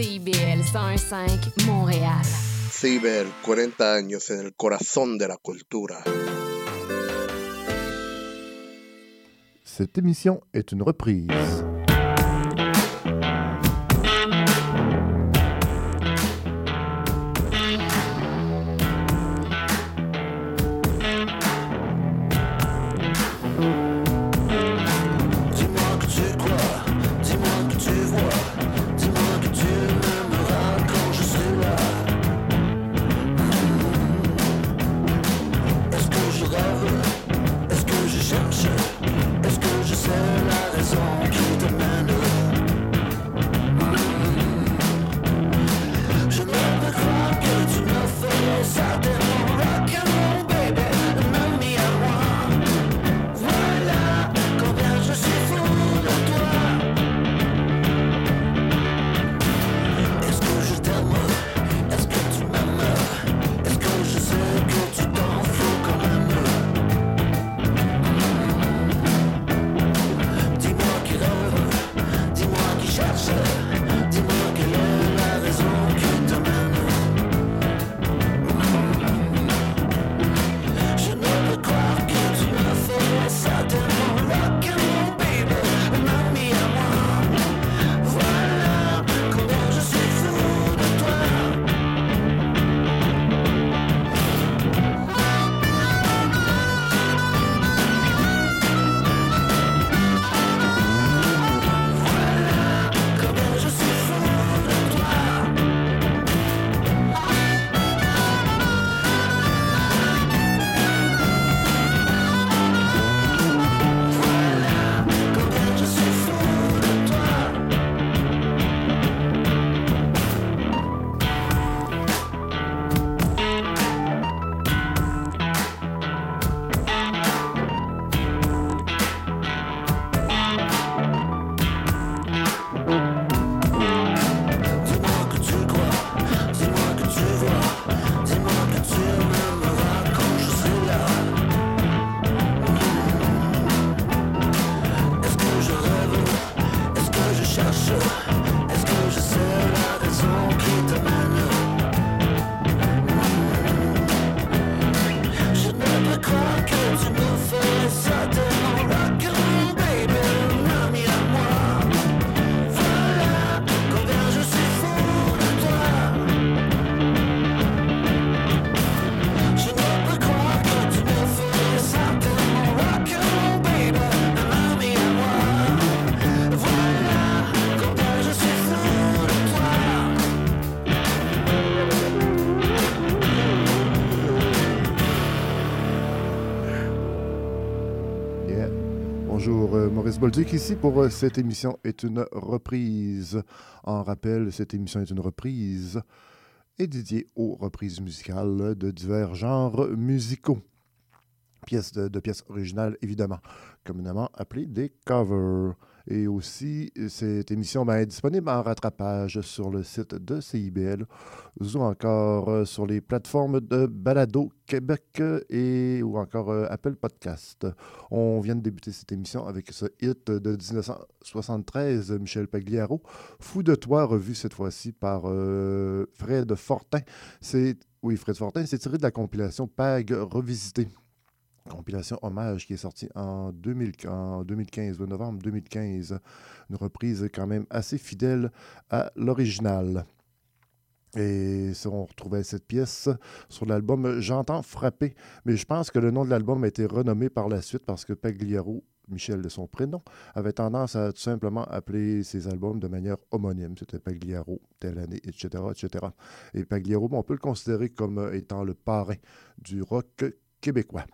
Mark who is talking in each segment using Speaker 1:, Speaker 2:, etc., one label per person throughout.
Speaker 1: CIBL 105 Montréal.
Speaker 2: CIBL, 40 años en el corazón de la cultura.
Speaker 3: Cette émission est une reprise. Bolduc ici pour euh, cette émission est une reprise. En rappel, cette émission est une reprise et dédiée aux reprises musicales de divers genres musicaux. Pièces de, de pièces originales, évidemment, communément appelées des covers. Et aussi, cette émission ben, est disponible en rattrapage sur le site de CIBL ou encore euh, sur les plateformes de Balado Québec et ou encore euh, Apple Podcast. On vient de débuter cette émission avec ce hit de 1973, Michel Pagliaro, Fou de toi, revu cette fois-ci par euh, Fred Fortin. Oui, Fred Fortin, c'est tiré de la compilation PAG revisité compilation Hommage qui est sortie en, 2015, le novembre 2015. Une reprise quand même assez fidèle à l'original. Et on retrouvait cette pièce sur l'album J'entends frapper. Mais je pense que le nom de l'album a été renommé par la suite parce que Pagliaro, Michel de son prénom, avait tendance à tout simplement appeler ses albums de manière homonyme. C'était Pagliaro, telle année, etc., etc. Et Pagliaro, on peut le considérer comme étant le parrain du rock québécois.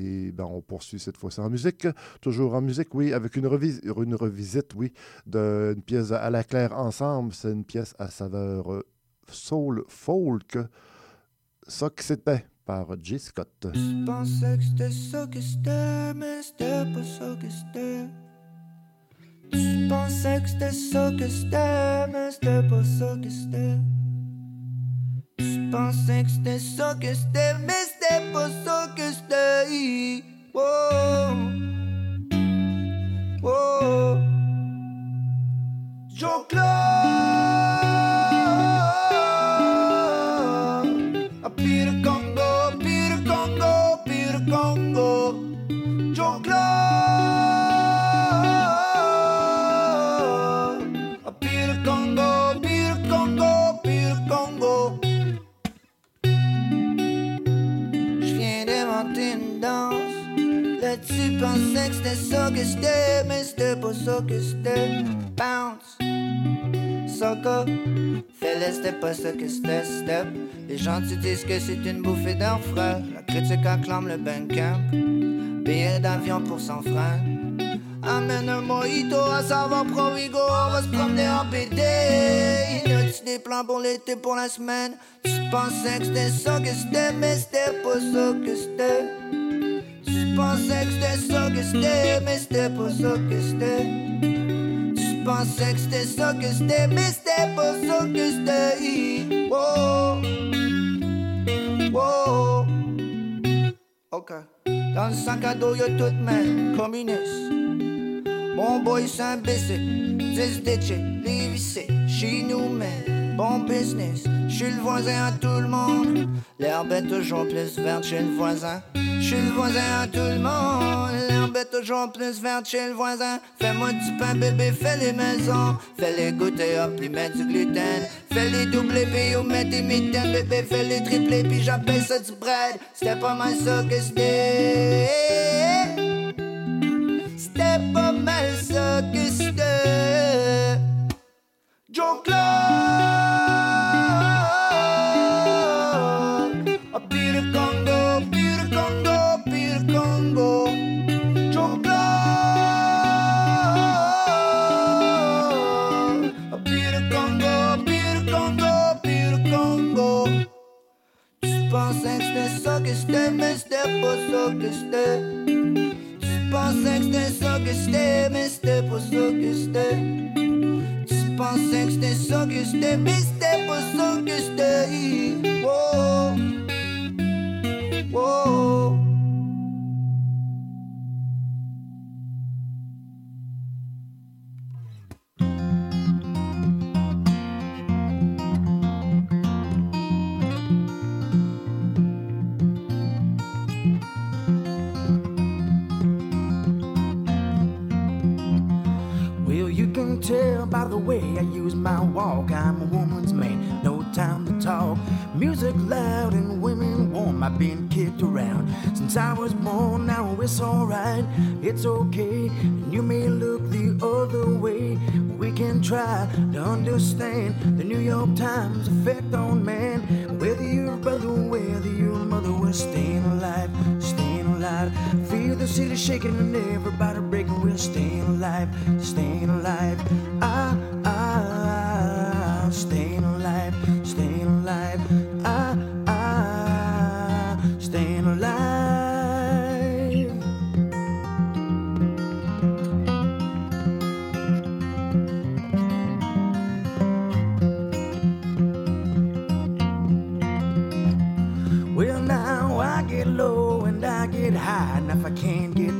Speaker 3: Et ben, on poursuit cette fois-ci en musique. Toujours en musique, oui, avec une, une revisite, oui, d'une pièce à la claire ensemble. C'est une pièce à saveur euh, soul folk. Ça que c'était par J. Scott.
Speaker 4: Pensais que c'était ça que c'était, mais c'était pas ça que c'était. Oh, oh. Jean-Claude. C'était pas ça que c'était. Bounce, fais c'était pas que c'était, step. Les gens te disent que c'est une bouffée d'air frais. La critique acclame le camp Billet d'avion pour son frère. Amène un mojito à savoir Provigo, on va se promener en BD. Y a-tu des plans pour l'été, pour la semaine? Tu pensais que c'était ça que c'était, mais c'était pas ça que c'était. Pensais que ça que c'était, mais c'était pas ça que c'était. Tu pensais que c'était ça que c'était, mais c'était pas ça que c'était. Wow. Wow. Ok. Dans le sac à dos, y'a tout même communiste. Mon boy, c'est un imbécile. 10 DJ, chez nous, bon business. J'suis le voisin à tout le monde. L'herbe est toujours plus verte chez le voisin. J'suis le voisin à tout le monde. L'herbe est toujours plus verte chez le voisin. Fais-moi du pain, bébé, fais les maisons. Fais les goûter, hop, lui mettre du gluten. Fais les doublés, puis ou mettre des mitaines, bébé, fais les triplés, puis j'appelle ça du bread. C'était pas mal ça que. C'était que c'était. Tu pensais que c'était ça que c'était, mais c'était pas ça que
Speaker 5: way I use my walk. I'm a woman's man, no time to talk. Music loud and women warm. I've been kicked around since I was born. Now it's alright, it's okay. And you may look the other way. We can try to understand the New York Times effect on man. Whether you're a brother, whether you're a mother, we're staying alive, staying alive. Feel the city shaking and everybody breaking we're staying alive, staying alive. Ah, ah, ah, staying alive, staying alive. Ah, ah, ah staying alive. Well, now I get low and I get high, and if I can't get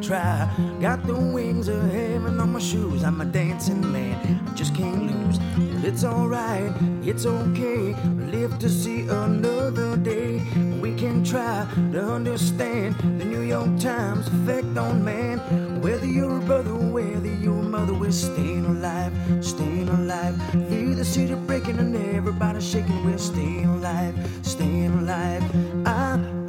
Speaker 5: try. Got the wings of heaven on my shoes. I'm a dancing man. I just can't lose. Well, it's alright. It's okay. Live to see another day. We can try to understand the New York Times effect on man. Whether you're a brother, whether you're a mother, we're staying alive, staying alive. Feel the city breaking and everybody shaking. We're staying alive, staying alive. I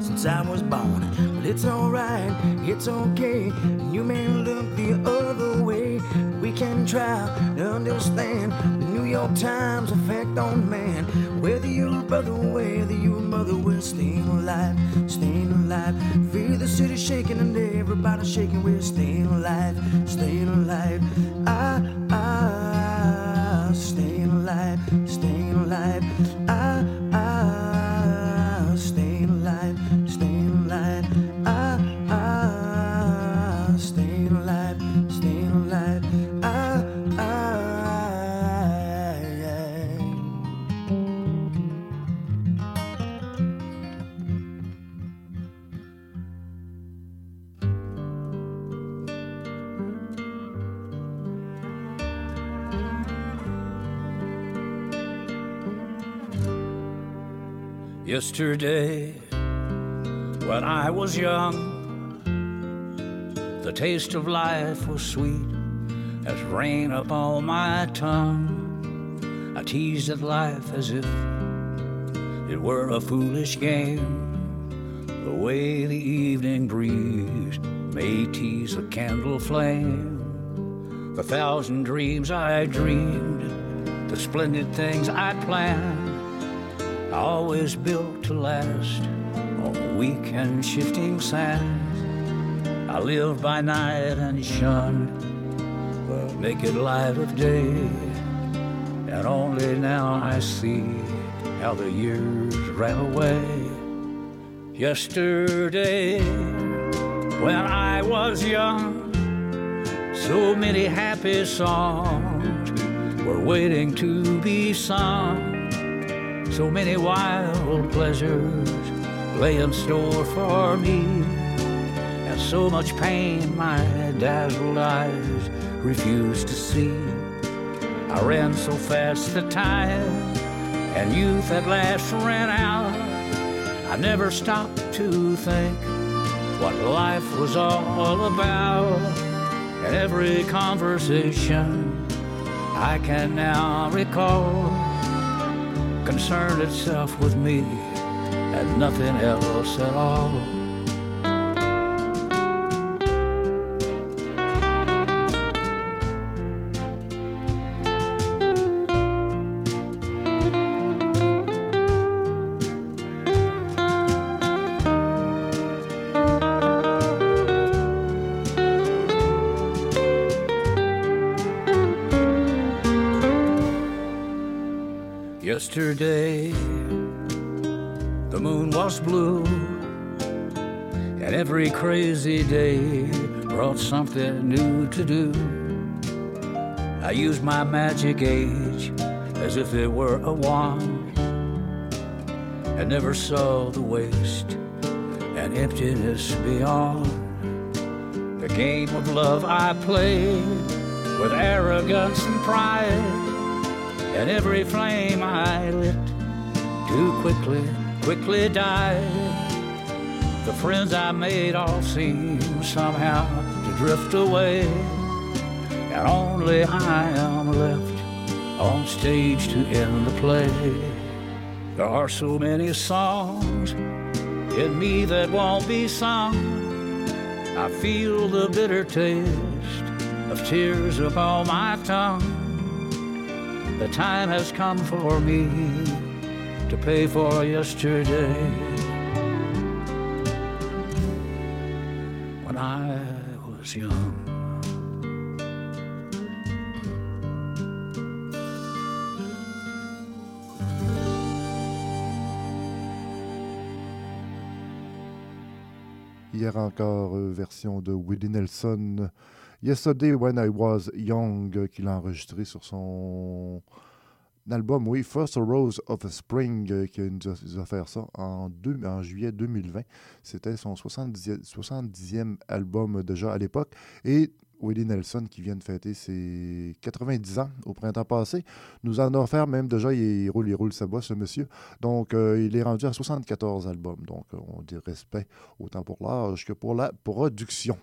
Speaker 5: since I was born. Well, it's alright, it's okay. You may look the other way. We can try to understand the New York Times effect on man. Whether you're brother, whether you're mother, we're staying alive, staying alive. Feel the city shaking and everybody shaking. We're staying alive, staying alive. I, staying alive. staying alive, ah, ah, staying. I, I,
Speaker 6: Yesterday, when I was young, the taste of life was sweet as rain upon my tongue. I teased at life as if it were a foolish game. The way the evening breeze may tease a candle flame. The thousand dreams I dreamed, the splendid things I planned always built to last on weak and shifting sands. I lived by night and shunned the naked light of day, and only now I see how the years ran away. Yesterday, when I was young, so many happy songs were waiting to be sung. So many wild pleasures lay in store for me, so much pain my dazzled eyes refused to see. I ran so fast the time, and youth at last ran out. I never stopped to think what life was all about, and every conversation I can now recall concerned itself with me and nothing else at all. Crazy day brought something new to do. I used my magic age as if it were a wand, I never saw the waste and emptiness beyond. The game of love I played with arrogance and pride and every flame I lit too quickly, quickly died. The friends I made all seem somehow to drift away, and only I am left on stage to end the play. There are so many songs in me that won't be sung. I feel the bitter taste of tears upon my tongue. The time has come for me to pay for yesterday.
Speaker 3: Hier encore, euh, version de Willie Nelson. Yesterday When I Was Young, euh, qu'il a enregistré sur son album, oui, First Rose of Spring, euh, qui nous a, fait ça en, en juillet 2020. C'était son 70, 70e album déjà à l'époque. Et Willie Nelson, qui vient de fêter ses 90 ans au printemps passé, nous en a offert même déjà, il roule, il roule sa bosse, ce monsieur. Donc, euh, il est rendu à 74 albums. Donc, on dit respect autant pour l'âge que pour la production.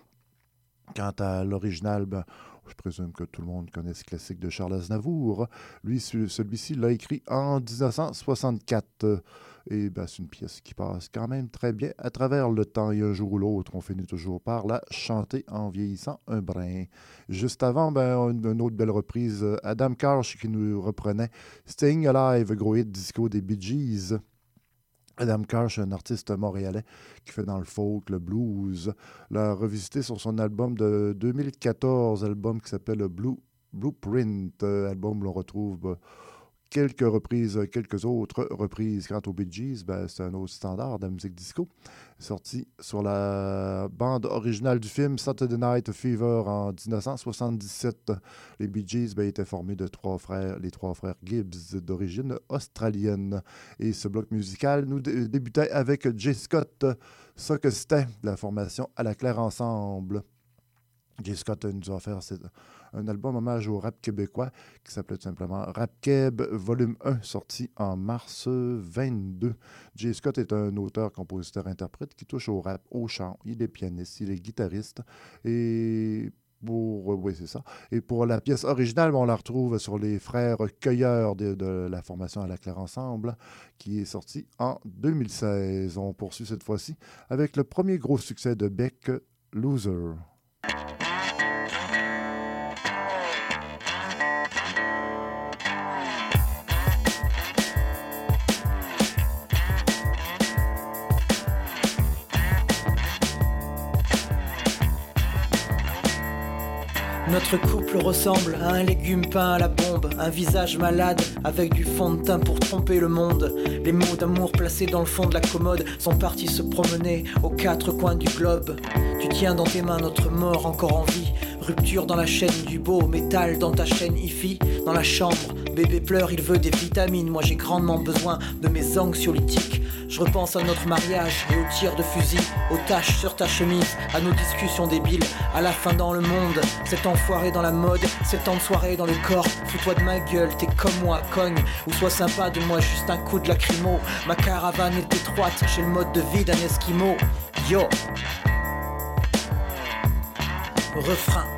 Speaker 3: Quant à l'original, ben, je présume que tout le monde connaît ce classique de Charles Aznavour. Lui, celui-ci l'a écrit en 1964. Et ben, c'est une pièce qui passe quand même très bien à travers le temps. Et un jour ou l'autre, on finit toujours par la chanter en vieillissant un brin. Juste avant, ben, une, autre belle reprise, Adam Karsh qui nous reprenait Staying Alive, gros disco des Bee Gees. Adam Karsh, un artiste montréalais qui fait dans le folk, le blues, l'a revisité sur son album de 2014, album qui s'appelle Blue, Blueprint, euh, album où l'on retrouve bah, quelques reprises, quelques autres reprises. Quant aux Bee Gees, ben, c'est un autre standard de la musique disco. Sorti sur la bande originale du film Saturday Night Fever en 1977. Les Bee Gees ben, étaient formés de trois frères, les trois frères Gibbs d'origine australienne. Et ce bloc musical nous débutait avec J. Scott, ça que c'était, la formation à la claire ensemble. J. Scott nous a offert un album hommage au rap québécois qui s'appelait tout simplement Rap Keb, volume 1, sorti en mars 22. J. Scott est un auteur, compositeur, interprète qui touche au rap, au chant. Il est pianiste, il est guitariste et pour, la pièce originale, on la retrouve sur les frères cueilleurs de, de, la formation à la Claire Ensemble, qui est sortie en 2016. On poursuit cette fois-ci avec le premier gros succès de Beck, Loser.
Speaker 7: Notre couple ressemble à un légume peint à la bombe, un visage malade avec du fond de teint pour tromper le monde. Les mots d'amour placés dans le fond de la commode sont partis se promener aux quatre coins du globe. Tu tiens dans tes mains notre mort encore en vie. Rupture dans la chaîne du beau, métal dans ta chaîne IFI. Dans la chambre, bébé pleure, il veut des vitamines. Moi j'ai grandement besoin de mes anxiolytiques. Je repense à notre mariage et aux tirs de fusil, aux taches sur ta chemise, à nos discussions débiles, à la fin dans le monde, cet enfoiré dans la mode, cet temps de dans le corps. Fous-toi de ma gueule, t'es comme moi, cogne, ou sois sympa de moi, juste un coup de lacrymo. Ma caravane est étroite, j'ai le mode de vie d'un esquimau. Yo! Refrain.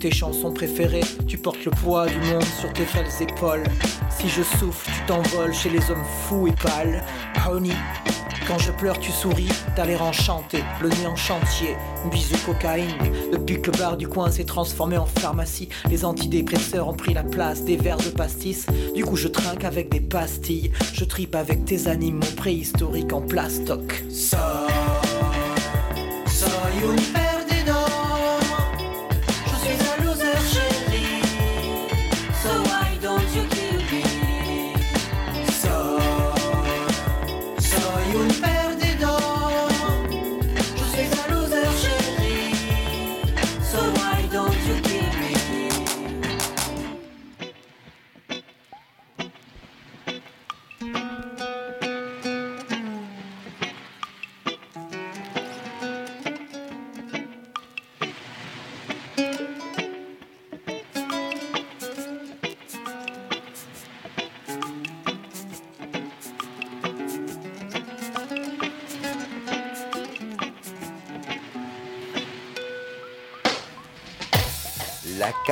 Speaker 7: tes chansons préférées. Tu portes le poids du monde sur tes frêles épaules. Si je souffle, tu t'envoles chez les hommes fous et pâles. Honey, quand je pleure, tu souris, t'as l'air enchanté, le nez en chantier, bisou cocaïne. Depuis que le bar du coin s'est transformé en pharmacie, les antidépresseurs ont pris la place des verres de pastis. Du coup, je trinque avec des pastilles, je tripe avec tes animaux préhistoriques en plastoc.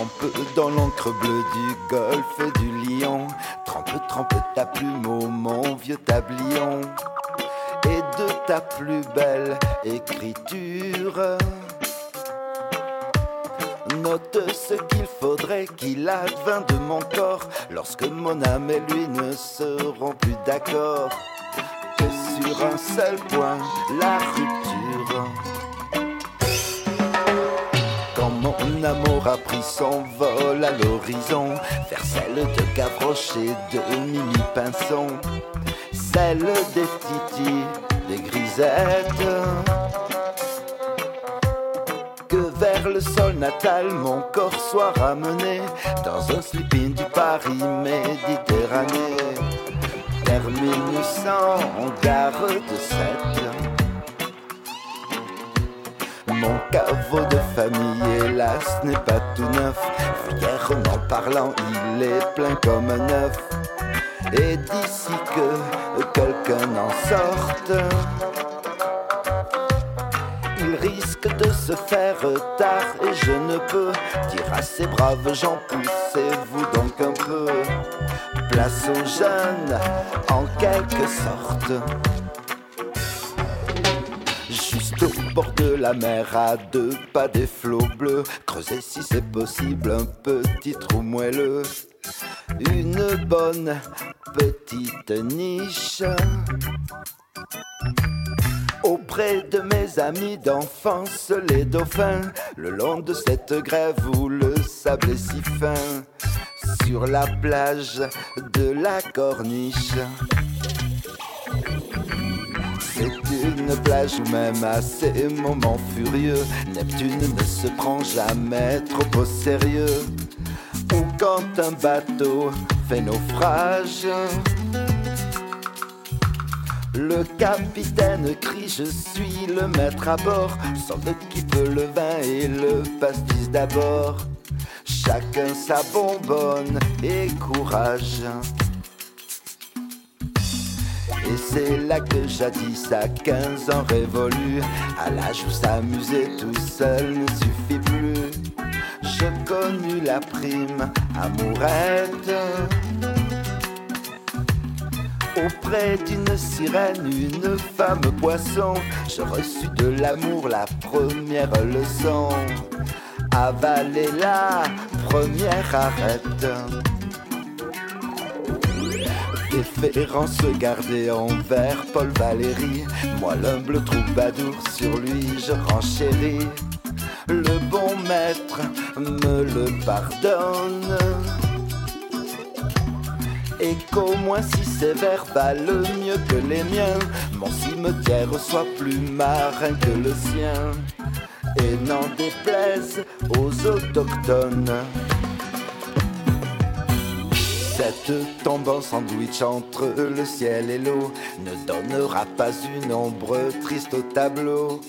Speaker 8: Trempe dans l'encre bleue du golfe du lion. Trempe, trempe ta plume au mon vieux tablion. Et de ta plus belle écriture. Note ce qu'il faudrait qu'il advint de mon corps lorsque mon âme et lui ne seront plus d'accord. Que sur un seul point, la rupture. Mon amour a pris son vol à l'horizon vers celle de Gavroche et de Mimi Pinson, celle des Titi, des Grisettes. Que vers le sol natal mon corps soit ramené dans un sleeping du Paris Méditerranée. terminus en gare de Sète. Mon caveau de famille, hélas, n'est pas tout neuf. Vulgairement parlant, il est plein comme un œuf. Et d'ici que quelqu'un en sorte, il risque de se faire tard. Et je ne peux dire à ces braves gens, poussez-vous donc un peu. Place aux jeunes, en quelque sorte. Juste au bord de la mer, à deux pas des flots bleus, creuser si c'est possible un petit trou moelleux. Une bonne petite niche auprès de mes amis d'enfance, les dauphins, le long de cette grève où le sable est si fin, sur la plage de la corniche. C'est une plage où même à ces moments furieux, Neptune ne se prend jamais trop au sérieux. Ou quand un bateau fait naufrage, le capitaine crie Je suis le maître à bord. Sorte qui peut le vin et le pastis d'abord. Chacun sa bonbonne et courage. Et c'est là que jadis à 15 ans révolu, à l'âge où s'amuser tout seul ne suffit plus. Je connus la prime amourette auprès d'une sirène, une femme poisson. Je reçus de l'amour la première leçon. Avaler la première arrête. Déférence gardée envers Paul Valéry. Moi, l'humble troubadour, sur lui je renchéris. Le bon maître me le pardonne et qu'au moins si sévère valent mieux que les miens. Mon cimetière soit plus marin que le sien et n'en déplaise aux autochtones. Cette tombe en sandwich entre le ciel et l'eau ne donnera pas une ombre triste au tableau,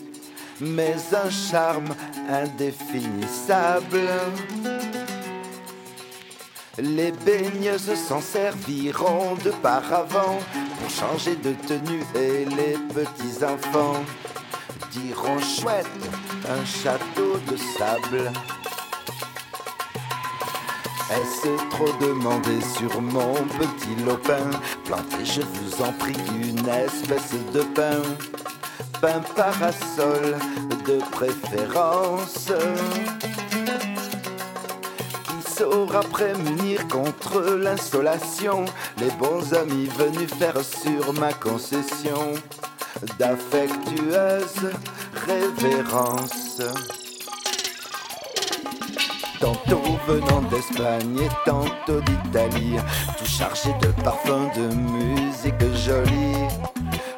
Speaker 8: mais un charme indéfinissable. Les baigneuses s'en serviront de paravent pour changer de tenue et les petits enfants diront chouette un château de sable. Est-ce trop demandé sur mon petit lopin? Plantez, je vous en prie, une espèce de pain. Pain parasol de préférence saura prémunir contre l'insolation? Les bons amis venus faire sur ma concession d'affectueuse révérence. Tantôt venant d'Espagne et tantôt d'Italie, tout chargé de parfums, de musique jolie,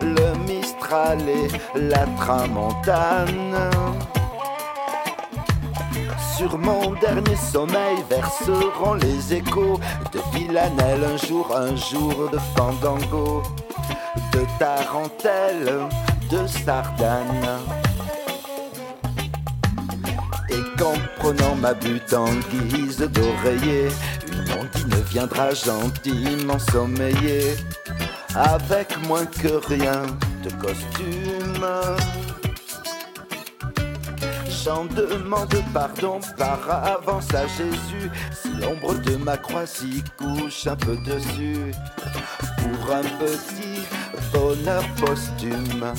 Speaker 8: le Mistral et la Tramontane sur mon dernier sommeil verseront les échos de Villanelle un jour, un jour de Fandango, de Tarentelle, de Sardane. Qu'en prenant ma butte en guise d'oreiller, une ondine viendra gentiment sommeiller, avec moins que rien de costume j'en demande pardon par avance à Jésus. Si l'ombre de ma croix s'y couche un peu dessus, pour un petit bonheur posthume.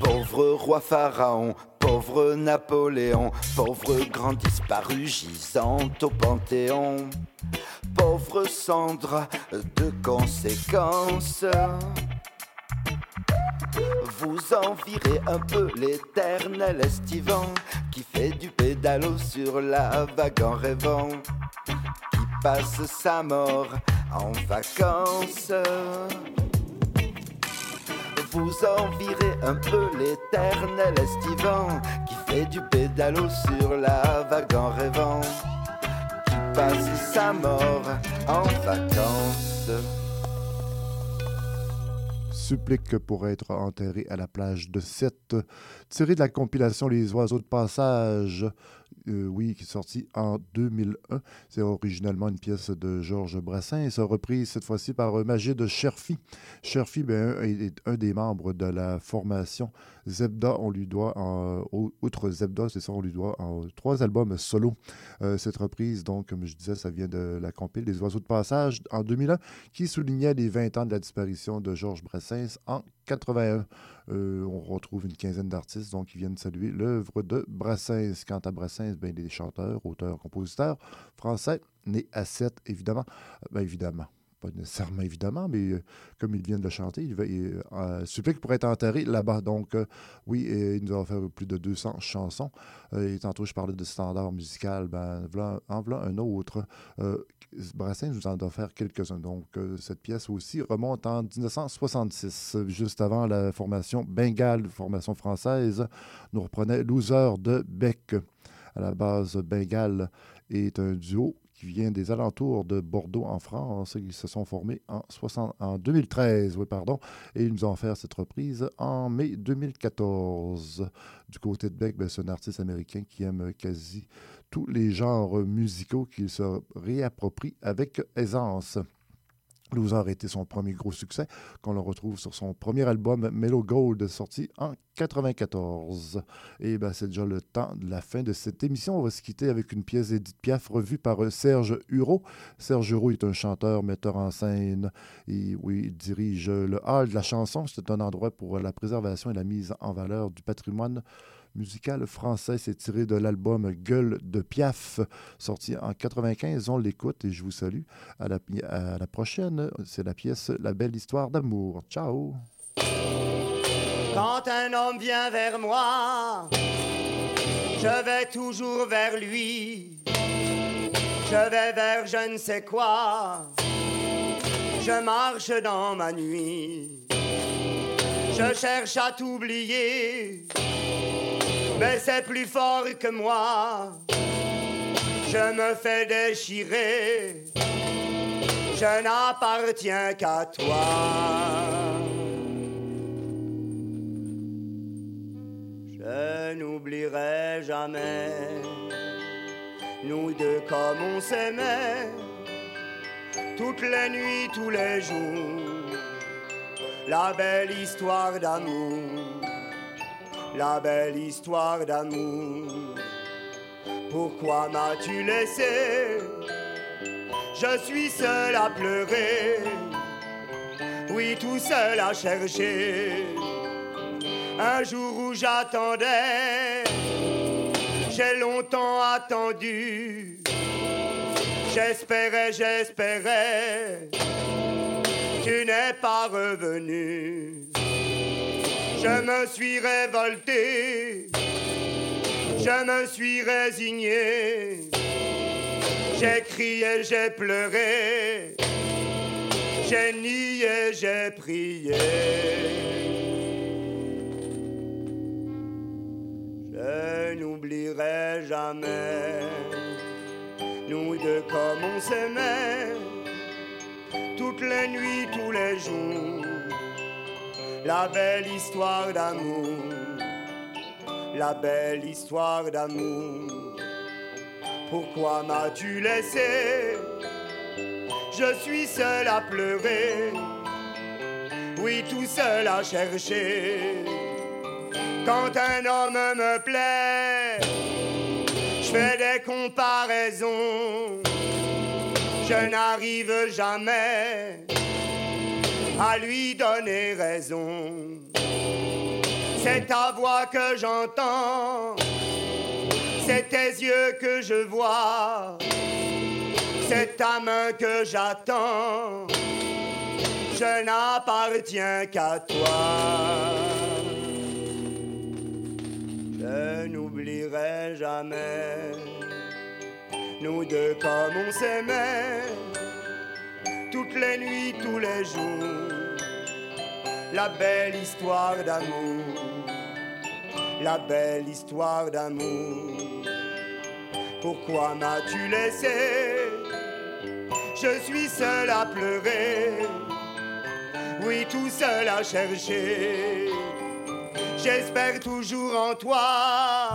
Speaker 8: Pauvre roi pharaon, pauvre Napoléon, pauvre grand disparu gisant au Panthéon, pauvre cendre de conséquences vous envirez un peu l'éternel estivant qui fait du pédalo sur la vague en rêvant, qui passe sa mort en vacances. Vous envirez un peu l'éternel estivant qui fait du pédalo sur la vague en rêvant passe sa mort en vacances.
Speaker 3: Supplique pour être enterré à la plage de Sète, tiré de la compilation Les oiseaux de passage euh, oui, qui est sorti en 2001. C'est originellement une pièce de Georges Brassens, reprise cette fois-ci par euh, Magid Cherfi. Cherfi ben, est un des membres de la formation Zebda. On lui doit, en, outre Zebda, c'est ça, on lui doit trois albums solo. Euh, cette reprise, donc, comme je disais, ça vient de la compile Les Oiseaux de Passage en 2001, qui soulignait les 20 ans de la disparition de Georges Brassens en 81. Euh, on retrouve une quinzaine d'artistes donc, qui viennent saluer l'œuvre de Brassens. Quant à Brassens, ben, il est chanteur, auteur, compositeur français, né à 7, évidemment. Ben, évidemment pas nécessairement évidemment, mais euh, comme il vient de le chanter, il, va, il euh, supplique pour être enterré là-bas. Donc, euh, oui, il nous a fait plus de 200 chansons. et tantôt, je parlais de standard musical. Ben, en voilà un autre. Brassens nous en a offert quelques-uns. Donc, cette pièce aussi remonte en 1966, juste avant la formation Bengale, formation française. Nous reprenait Loser de Beck. À la base, Bengale est un duo qui vient des alentours de Bordeaux en France. Ils se sont formés en, 60, en 2013, oui, pardon, et ils nous ont fait cette reprise en mai 2014. Du côté de Beck, ben, c'est un artiste américain qui aime quasi tous les genres musicaux qu'il se réapproprie avec aisance. Loser a été son premier gros succès, qu'on le retrouve sur son premier album Mellow Gold, sorti en 94. Et ben, c'est déjà le temps de la fin de cette émission. On va se quitter avec une pièce d'Edith Piaf revue par Serge Hureau. Serge Hureau est un chanteur, metteur en scène. Et, il dirige le hall de la chanson. C'est un endroit pour la préservation et la mise en valeur du patrimoine musical français. C'est tiré de l'album Gueule de Piaf, sorti en 95. On l'écoute et je vous salue. À la, à la prochaine, c'est la pièce La belle histoire d'amour. Ciao!
Speaker 9: Quand un homme vient vers moi, je vais toujours vers lui. Je vais vers je ne sais quoi. Je marche dans ma nuit. Je cherche à t'oublier mais c'est plus fort que moi. Je me fais déchirer, je n'appartiens qu'à toi. Je n'oublierai jamais. Nous deux comme on s'aimait, toutes les nuits, tous les jours, la belle histoire d'amour la belle histoire d'amour. Pourquoi m'as-tu laissé? Je suis seul à pleurer, oui tout seul à chercher. Un jour où j'attendais, j'ai longtemps attendu. J'espérais, j'espérais, tu n'es pas revenu. Je me suis révolté, je me suis résigné, j'ai crié, j'ai pleuré, j'ai nié, j'ai prié. Je n'oublierai jamais, nous deux comme on s'aimait, toutes les nuits, tous les jours la belle histoire d'amour, la belle histoire d'amour. Pourquoi m'as-tu laissé? Je suis seul à pleurer, oui tout seul à chercher. Quand un homme me plaît, je fais des comparaisons, je n'arrive jamais à lui donner raison. C'est ta voix que j'entends, c'est tes yeux que je vois, c'est ta main que j'attends. Je n'appartiens qu'à toi. Je n'oublierai jamais nous deux comme on s'aimait toutes les nuits, tous les jours. La belle histoire d'amour, la belle histoire d'amour. Pourquoi m'as-tu laissé? Je suis seul à pleurer, oui tout seul à chercher. J'espère toujours en toi.